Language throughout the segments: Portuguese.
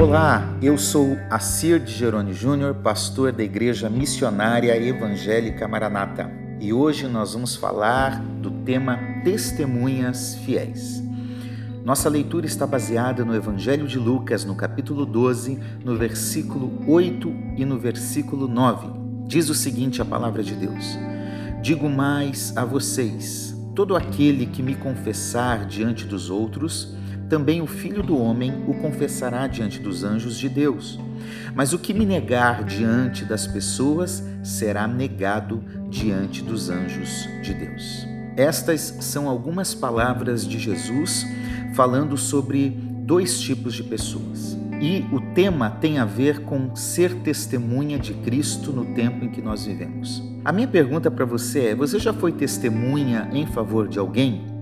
Olá, eu sou Acir de Jerônimo Júnior, pastor da Igreja Missionária Evangélica Maranata. E hoje nós vamos falar do tema Testemunhas Fiéis. Nossa leitura está baseada no Evangelho de Lucas, no capítulo 12, no versículo 8 e no versículo 9. Diz o seguinte a palavra de Deus: Digo mais a vocês: todo aquele que me confessar diante dos outros, também o Filho do Homem o confessará diante dos anjos de Deus. Mas o que me negar diante das pessoas será negado diante dos anjos de Deus. Estas são algumas palavras de Jesus falando sobre dois tipos de pessoas. E o tema tem a ver com ser testemunha de Cristo no tempo em que nós vivemos. A minha pergunta para você é: você já foi testemunha em favor de alguém?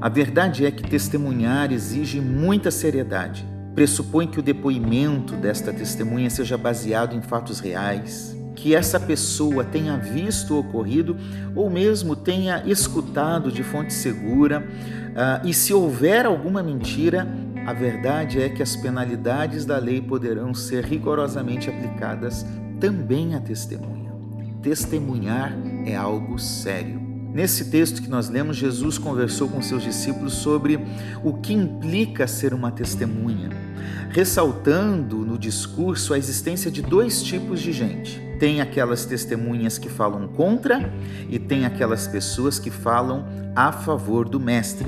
A verdade é que testemunhar exige muita seriedade. Pressupõe que o depoimento desta testemunha seja baseado em fatos reais, que essa pessoa tenha visto o ocorrido ou mesmo tenha escutado de fonte segura, uh, e se houver alguma mentira, a verdade é que as penalidades da lei poderão ser rigorosamente aplicadas também à testemunha. Testemunhar é algo sério. Nesse texto que nós lemos, Jesus conversou com seus discípulos sobre o que implica ser uma testemunha, ressaltando no discurso a existência de dois tipos de gente. Tem aquelas testemunhas que falam contra e tem aquelas pessoas que falam a favor do mestre.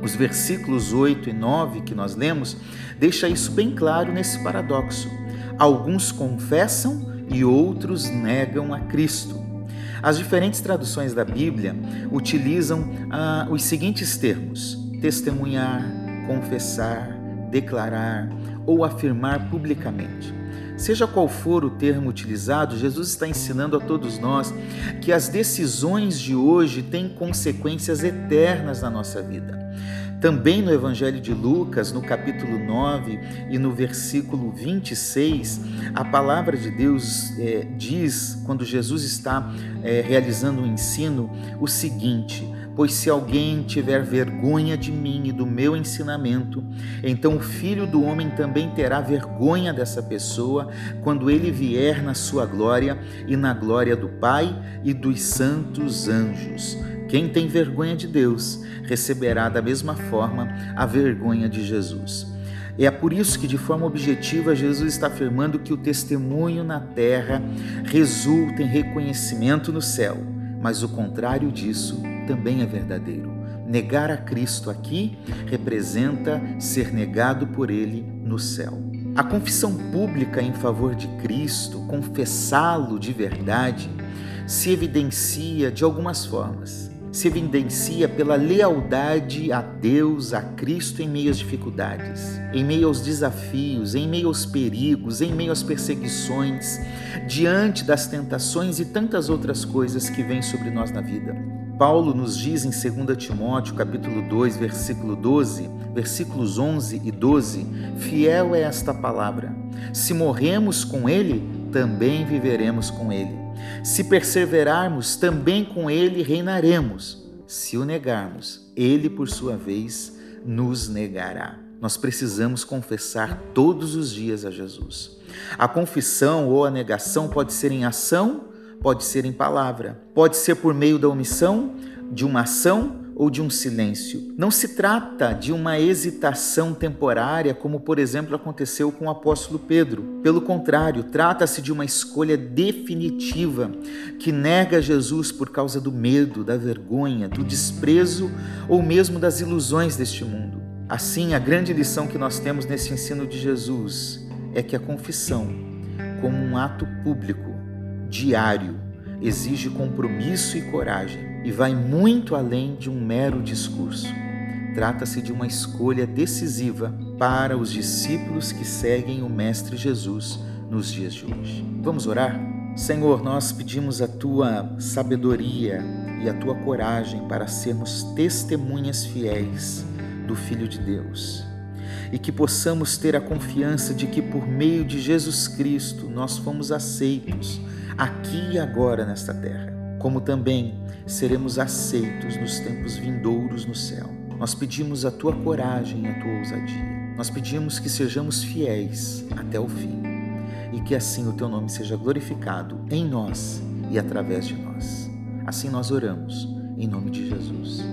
Os versículos 8 e 9 que nós lemos deixa isso bem claro nesse paradoxo. Alguns confessam e outros negam a Cristo. As diferentes traduções da Bíblia utilizam ah, os seguintes termos: testemunhar, confessar, declarar ou afirmar publicamente. Seja qual for o termo utilizado, Jesus está ensinando a todos nós que as decisões de hoje têm consequências eternas na nossa vida. Também no Evangelho de Lucas, no capítulo 9 e no versículo 26, a palavra de Deus é, diz, quando Jesus está é, realizando o um ensino, o seguinte: Pois se alguém tiver vergonha de mim e do meu ensinamento, então o filho do homem também terá vergonha dessa pessoa quando ele vier na sua glória e na glória do Pai e dos santos anjos. Quem tem vergonha de Deus receberá da mesma forma a vergonha de Jesus. É por isso que, de forma objetiva, Jesus está afirmando que o testemunho na terra resulta em reconhecimento no céu, mas o contrário disso também é verdadeiro. Negar a Cristo aqui representa ser negado por Ele no céu. A confissão pública em favor de Cristo, confessá-lo de verdade, se evidencia de algumas formas se evidencia pela lealdade a Deus, a Cristo em meio às dificuldades, em meio aos desafios, em meio aos perigos, em meio às perseguições, diante das tentações e tantas outras coisas que vêm sobre nós na vida. Paulo nos diz em 2 Timóteo, capítulo 2, versículo 12, versículos 11 e 12, fiel é esta palavra: se morremos com ele, também viveremos com ele. Se perseverarmos, também com ele reinaremos. Se o negarmos, ele, por sua vez, nos negará. Nós precisamos confessar todos os dias a Jesus. A confissão ou a negação pode ser em ação, pode ser em palavra, pode ser por meio da omissão, de uma ação ou de um silêncio. Não se trata de uma hesitação temporária, como por exemplo aconteceu com o apóstolo Pedro. Pelo contrário, trata-se de uma escolha definitiva que nega Jesus por causa do medo, da vergonha, do desprezo ou mesmo das ilusões deste mundo. Assim, a grande lição que nós temos nesse ensino de Jesus é que a confissão, como um ato público, diário, exige compromisso e coragem e vai muito além de um mero discurso. Trata-se de uma escolha decisiva para os discípulos que seguem o Mestre Jesus nos dias de hoje. Vamos orar? Senhor, nós pedimos a tua sabedoria e a tua coragem para sermos testemunhas fiéis do Filho de Deus e que possamos ter a confiança de que por meio de Jesus Cristo nós fomos aceitos aqui e agora nesta terra como também seremos aceitos nos tempos vindouros no céu. Nós pedimos a tua coragem e a tua ousadia. nós pedimos que sejamos fiéis até o fim e que assim o teu nome seja glorificado em nós e através de nós. Assim nós oramos, em nome de Jesus.